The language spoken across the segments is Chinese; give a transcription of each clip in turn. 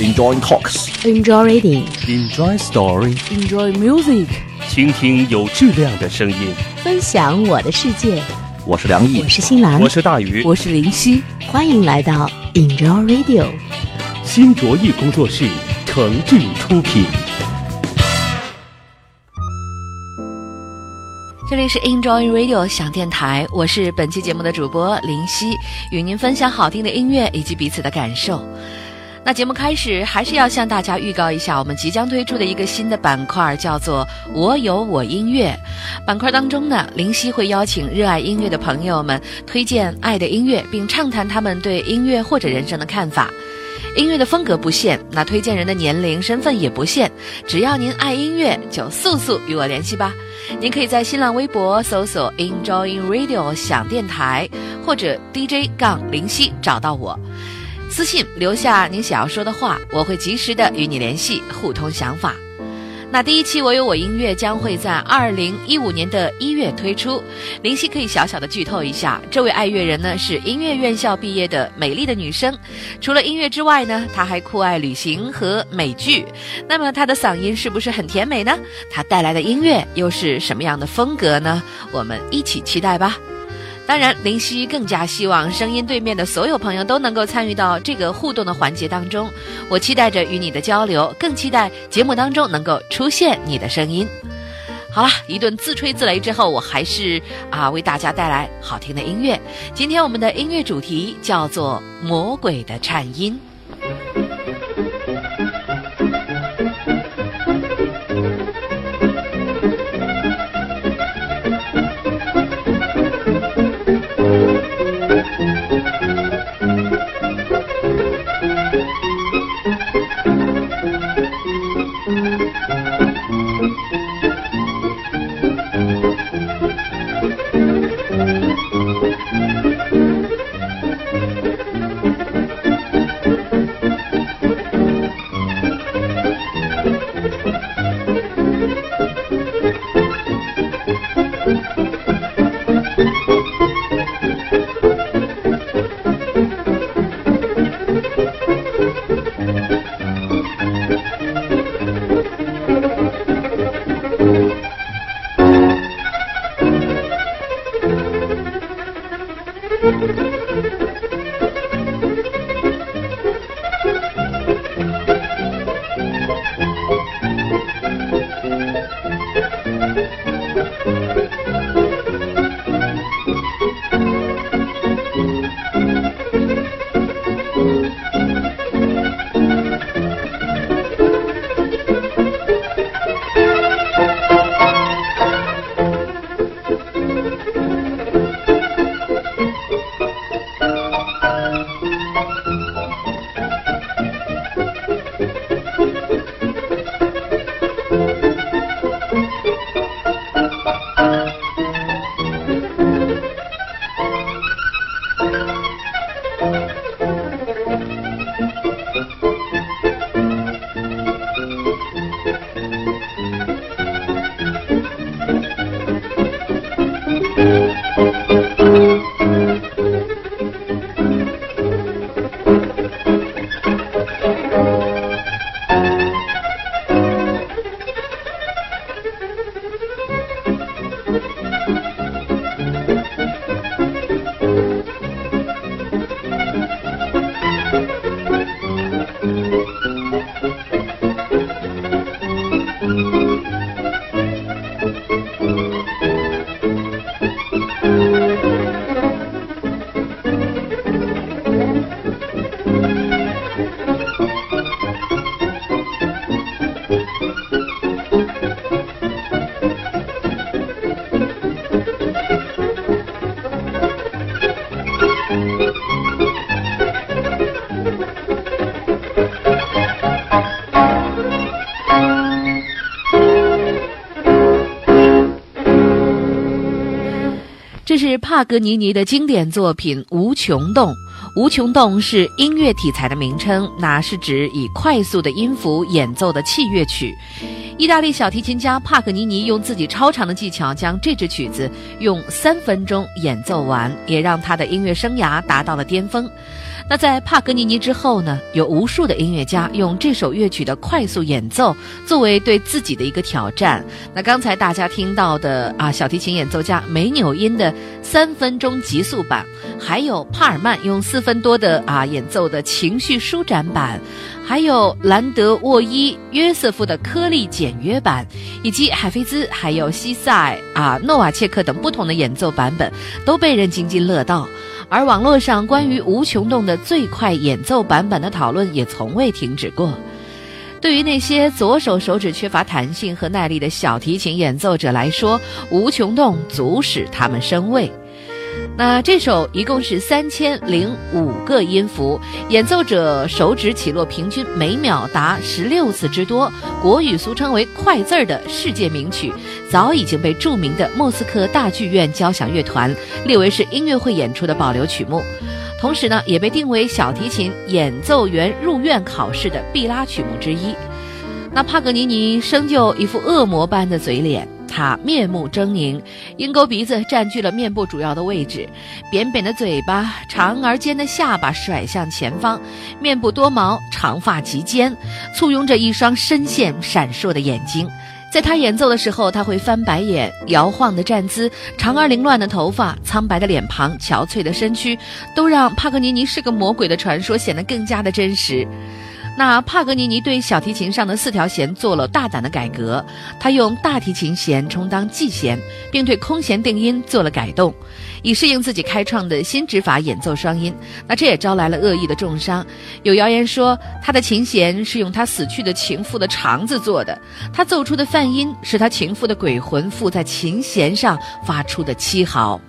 Enjoy talks. Enjoy reading. Enjoy story. Enjoy music. 倾听有质量的声音。分享我的世界。我是梁毅我，是新兰我，是大鱼，我是林夕，欢迎来到 Enjoy Radio。新卓艺工作室诚挚出品。这里是 Enjoy Radio 想电台，我是本期节目的主播林夕，与您分享好听的音乐以及彼此的感受。那节目开始，还是要向大家预告一下，我们即将推出的一个新的板块，叫做“我有我音乐”。板块当中呢，林夕会邀请热爱音乐的朋友们推荐爱的音乐，并畅谈他们对音乐或者人生的看法。音乐的风格不限，那推荐人的年龄、身份也不限，只要您爱音乐，就速速与我联系吧。您可以在新浪微博搜索 “Enjoying Radio” 想电台，或者 DJ 杠林夕找到我，私信留下您想要说的话，我会及时的与你联系，互通想法。那第一期《我有我音乐》将会在二零一五年的一月推出。林夕可以小小的剧透一下，这位爱乐人呢是音乐院校毕业的美丽的女生。除了音乐之外呢，她还酷爱旅行和美剧。那么她的嗓音是不是很甜美呢？她带来的音乐又是什么样的风格呢？我们一起期待吧。当然，林夕更加希望声音对面的所有朋友都能够参与到这个互动的环节当中。我期待着与你的交流，更期待节目当中能够出现你的声音。好了，一顿自吹自擂之后，我还是啊为大家带来好听的音乐。今天我们的音乐主题叫做《魔鬼的颤音》。帕格尼尼的经典作品《无穷动》。无穷动是音乐题材的名称，那是指以快速的音符演奏的器乐曲。意大利小提琴家帕格尼尼用自己超长的技巧将这支曲子用三分钟演奏完，也让他的音乐生涯达到了巅峰。那在帕格尼尼之后呢，有无数的音乐家用这首乐曲的快速演奏作为对自己的一个挑战。那刚才大家听到的啊，小提琴演奏家梅纽因的三分钟急速版，还有帕尔曼用四分多的啊演奏的情绪舒展版，还有兰德沃伊约瑟夫的颗粒简约版，以及海菲兹还有西塞啊诺瓦切克等不同的演奏版本，都被人津津乐道。而网络上关于无穷动的最快演奏版本的讨论也从未停止过。对于那些左手手指缺乏弹性和耐力的小提琴演奏者来说，无穷动足使他们生畏。那这首一共是三千零五个音符，演奏者手指起落平均每秒达十六次之多，国语俗称为“快字儿”的世界名曲，早已经被著名的莫斯科大剧院交响乐团列为是音乐会演出的保留曲目，同时呢，也被定为小提琴演奏员入院考试的必拉曲目之一。那帕格尼尼生就一副恶魔般的嘴脸。他面目狰狞，鹰钩鼻子占据了面部主要的位置，扁扁的嘴巴，长而尖的下巴甩向前方，面部多毛，长发及肩，簇拥着一双深陷闪烁的眼睛。在他演奏的时候，他会翻白眼，摇晃的站姿，长而凌乱的头发，苍白的脸庞，憔悴的身躯，都让帕格尼尼是个魔鬼的传说显得更加的真实。那帕格尼尼对小提琴上的四条弦做了大胆的改革，他用大提琴弦充当 G 弦，并对空弦定音做了改动，以适应自己开创的新指法演奏双音。那这也招来了恶意的重伤。有谣言说他的琴弦是用他死去的情妇的肠子做的，他奏出的泛音是他情妇的鬼魂附在琴弦上发出的凄嚎。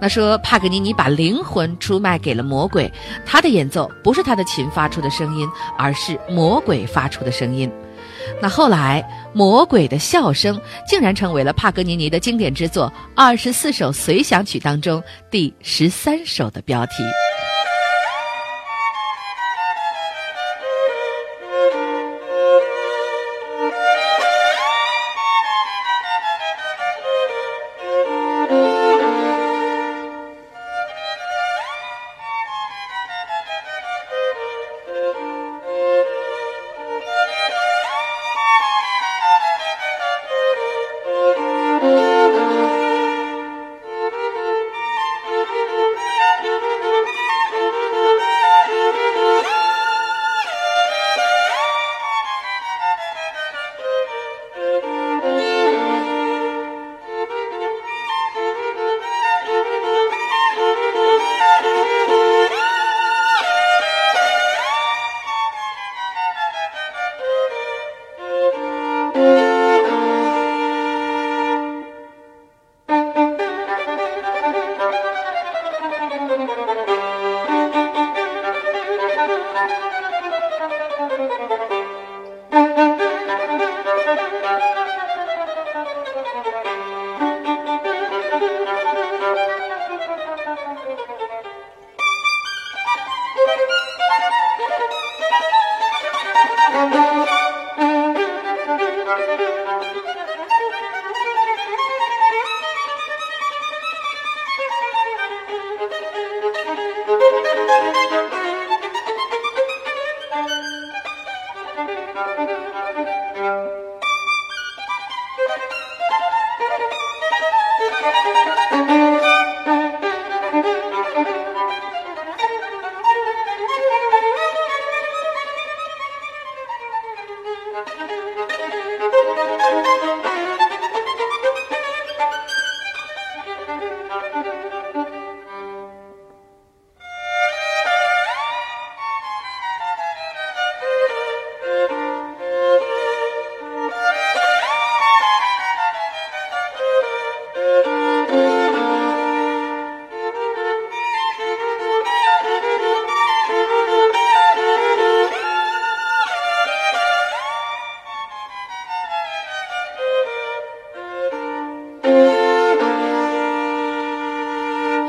那说帕格尼尼把灵魂出卖给了魔鬼，他的演奏不是他的琴发出的声音，而是魔鬼发出的声音。那后来，魔鬼的笑声竟然成为了帕格尼尼的经典之作《二十四首随想曲》当中第十三首的标题。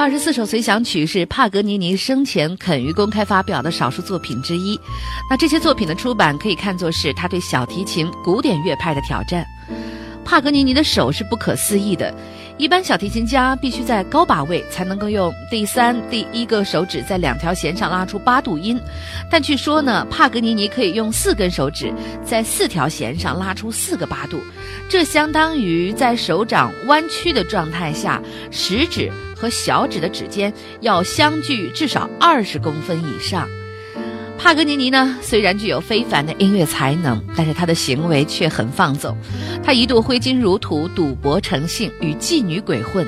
二十四首随想曲是帕格尼尼生前肯于公开发表的少数作品之一。那这些作品的出版可以看作是他对小提琴古典乐派的挑战。帕格尼尼的手是不可思议的。一般小提琴家必须在高把位才能够用第三、第一个手指在两条弦上拉出八度音，但据说呢，帕格尼尼可以用四根手指在四条弦上拉出四个八度，这相当于在手掌弯曲的状态下，食指和小指的指尖要相距至少二十公分以上。帕格尼尼呢，虽然具有非凡的音乐才能，但是他的行为却很放纵。他一度挥金如土，赌博成性，与妓女鬼混。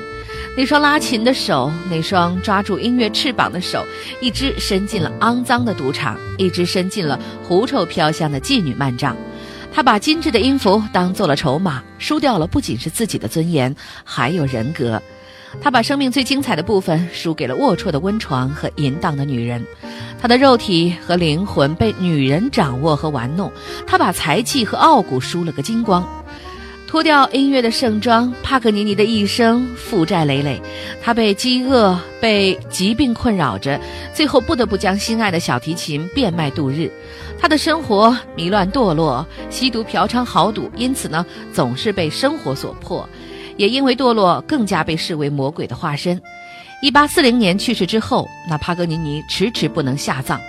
那双拉琴的手，那双抓住音乐翅膀的手，一只伸进了肮脏的赌场，一只伸进了狐臭飘香的妓女幔帐。他把精致的音符当做了筹码，输掉了不仅是自己的尊严，还有人格。他把生命最精彩的部分输给了龌龊的温床和淫荡的女人。他的肉体和灵魂被女人掌握和玩弄，他把才气和傲骨输了个精光。脱掉音乐的盛装，帕格尼尼的一生负债累累。他被饥饿、被疾病困扰着，最后不得不将心爱的小提琴变卖度日。他的生活迷乱堕落，吸毒、嫖娼、豪赌，因此呢，总是被生活所迫，也因为堕落，更加被视为魔鬼的化身。一八四零年去世之后，那帕格尼尼迟迟不能下葬。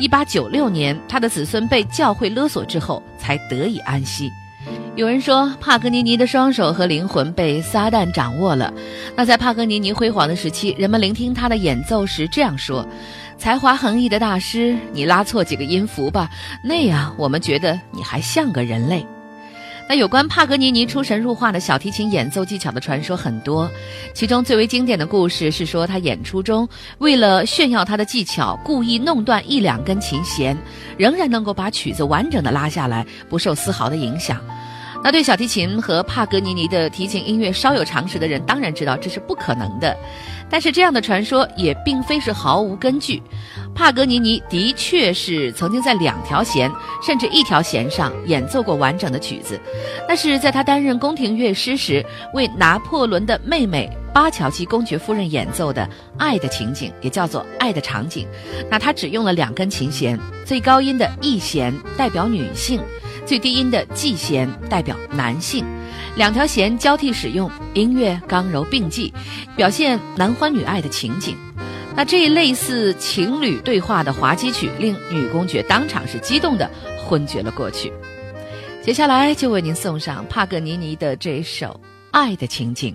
一八九六年，他的子孙被教会勒索之后，才得以安息。有人说，帕格尼尼的双手和灵魂被撒旦掌握了。那在帕格尼尼辉煌的时期，人们聆听他的演奏时这样说：“才华横溢的大师，你拉错几个音符吧，那样我们觉得你还像个人类。”那有关帕格尼尼出神入化的小提琴演奏技巧的传说很多，其中最为经典的故事是说他演出中为了炫耀他的技巧，故意弄断一两根琴弦，仍然能够把曲子完整的拉下来，不受丝毫的影响。那对小提琴和帕格尼尼的提琴音乐稍有常识的人当然知道这是不可能的，但是这样的传说也并非是毫无根据。帕格尼尼的确是曾经在两条弦甚至一条弦上演奏过完整的曲子，那是在他担任宫廷乐师时为拿破仑的妹妹巴乔基公爵夫人演奏的《爱的情景》，也叫做《爱的场景》。那他只用了两根琴弦，最高音的 E 弦代表女性。最低音的 G 弦代表男性，两条弦交替使用，音乐刚柔并济，表现男欢女爱的情景。那这一类似情侣对话的滑稽曲，令女公爵当场是激动的昏厥了过去。接下来就为您送上帕格尼尼的这首《爱的情景》。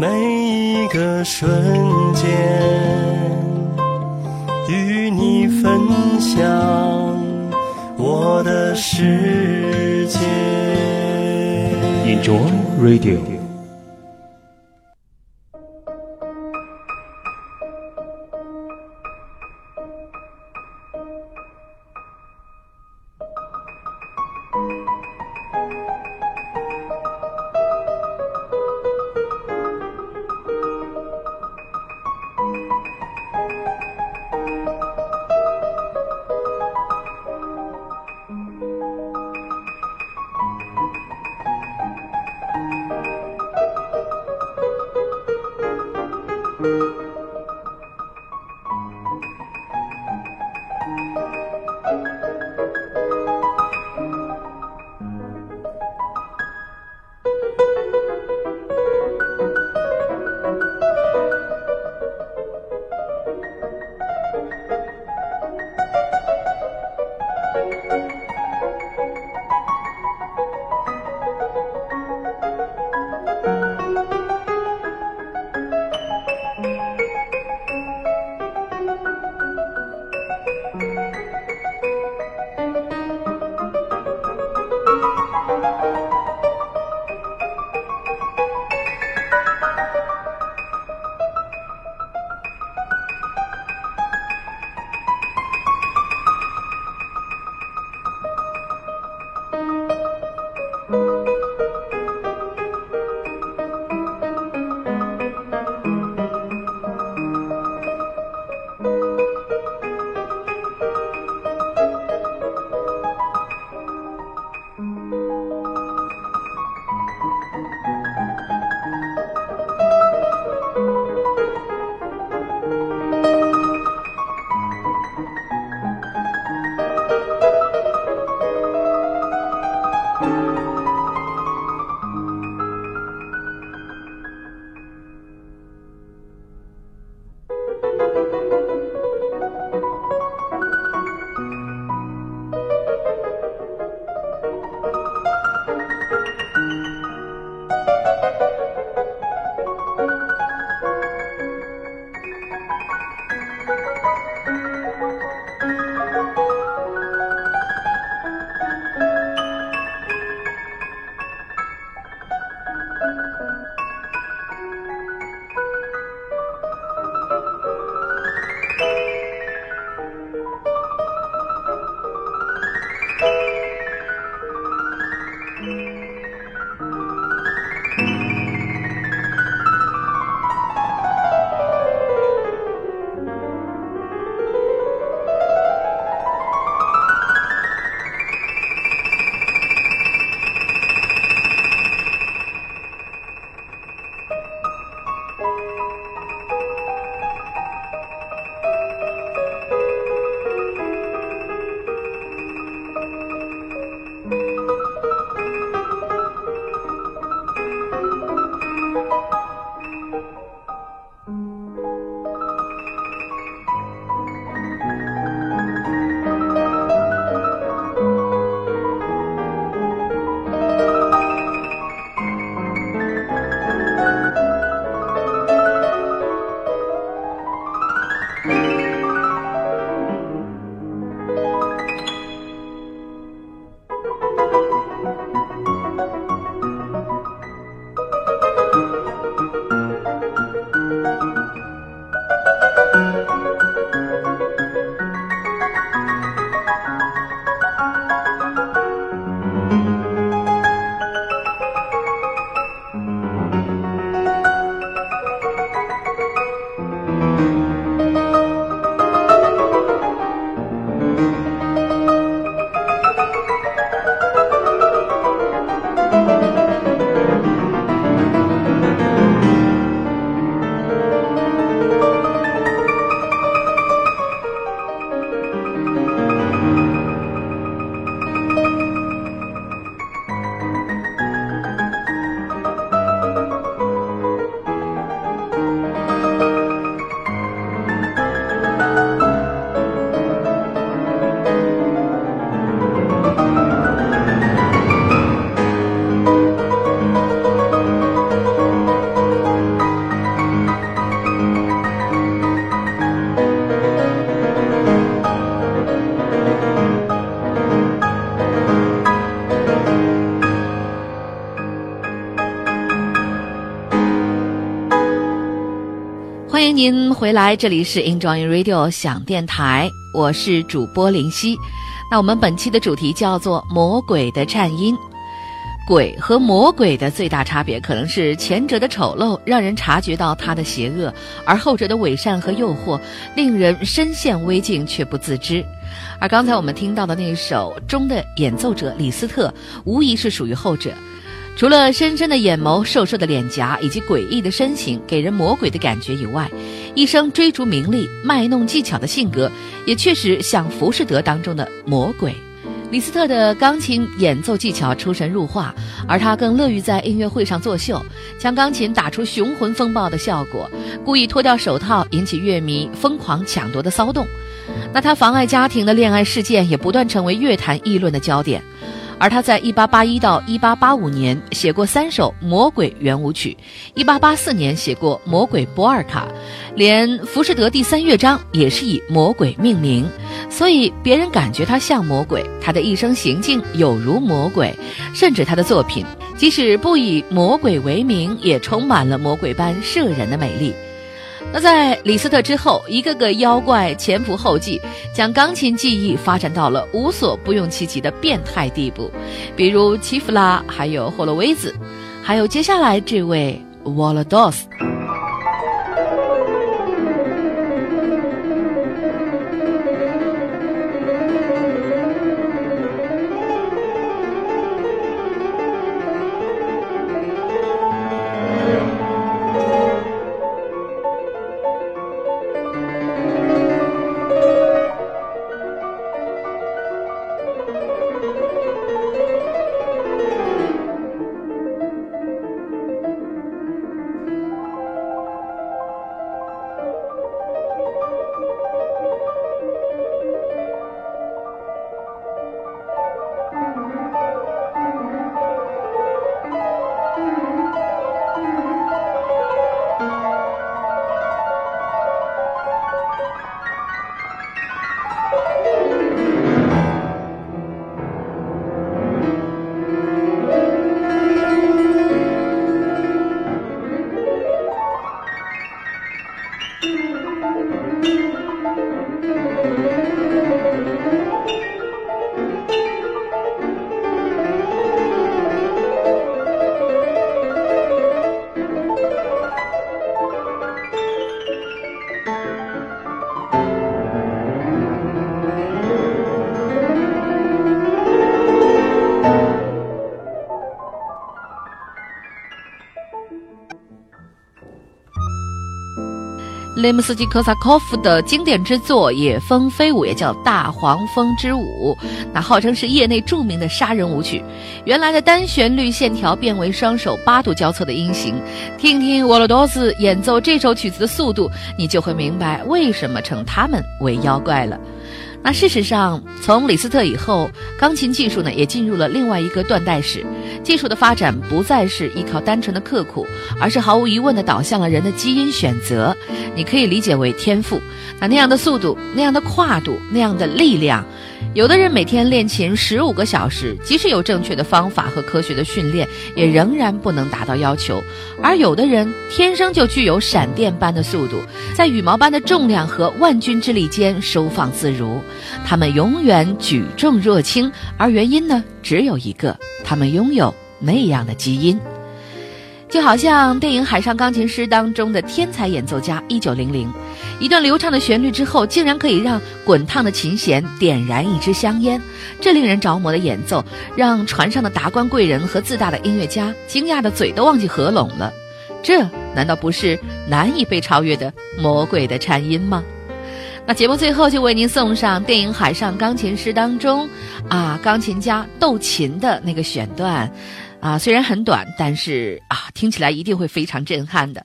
每一个瞬间，与你分享我的世界。Enjoy Radio。您回来，这里是 Enjoy Radio 响电台，我是主播林夕。那我们本期的主题叫做“魔鬼的颤音”。鬼和魔鬼的最大差别，可能是前者的丑陋让人察觉到他的邪恶，而后者的伪善和诱惑令人身陷危境却不自知。而刚才我们听到的那首中的演奏者李斯特，无疑是属于后者。除了深深的眼眸、瘦瘦的脸颊以及诡异的身形给人魔鬼的感觉以外，一生追逐名利、卖弄技巧的性格，也确实像《浮士德》当中的魔鬼。李斯特的钢琴演奏技巧出神入化，而他更乐于在音乐会上作秀，将钢琴打出雄浑风暴的效果，故意脱掉手套，引起乐迷疯狂抢夺的骚动。那他妨碍家庭的恋爱事件也不断成为乐坛议论的焦点。而他在1881到1885年写过三首魔鬼圆舞曲，1884年写过魔鬼波尔卡，连《浮士德》第三乐章也是以魔鬼命名，所以别人感觉他像魔鬼，他的一生行径有如魔鬼，甚至他的作品即使不以魔鬼为名，也充满了魔鬼般摄人的美丽。那在李斯特之后，一个个妖怪前仆后继，将钢琴技艺发展到了无所不用其极的变态地步，比如齐弗拉，还有霍洛威兹，还有接下来这位沃罗多斯。雷姆斯基科萨科夫的经典之作《野蜂飞舞》也叫《大黄蜂之舞》，那号称是业内著名的杀人舞曲。原来的单旋律线条变为双手八度交错的音型。听听沃罗多斯演奏这首曲子的速度，你就会明白为什么称他们为妖怪了。那事实上，从李斯特以后，钢琴技术呢也进入了另外一个断代史。技术的发展不再是依靠单纯的刻苦，而是毫无疑问的导向了人的基因选择。你可以理解为天赋。那那样的速度，那样的跨度，那样的力量。有的人每天练琴十五个小时，即使有正确的方法和科学的训练，也仍然不能达到要求；而有的人天生就具有闪电般的速度，在羽毛般的重量和万钧之力间收放自如。他们永远举重若轻，而原因呢，只有一个：他们拥有那样的基因。就好像电影《海上钢琴师》当中的天才演奏家一九零零，一段流畅的旋律之后，竟然可以让滚烫的琴弦点燃一支香烟。这令人着魔的演奏，让船上的达官贵人和自大的音乐家惊讶的嘴都忘记合拢了。这难道不是难以被超越的魔鬼的颤音吗？那节目最后就为您送上电影《海上钢琴师》当中，啊，钢琴家斗琴的那个选段。啊，虽然很短，但是啊，听起来一定会非常震撼的。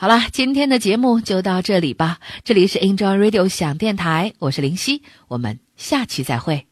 好了，今天的节目就到这里吧。这里是 Enjoy Radio 想电台，我是林夕，我们下期再会。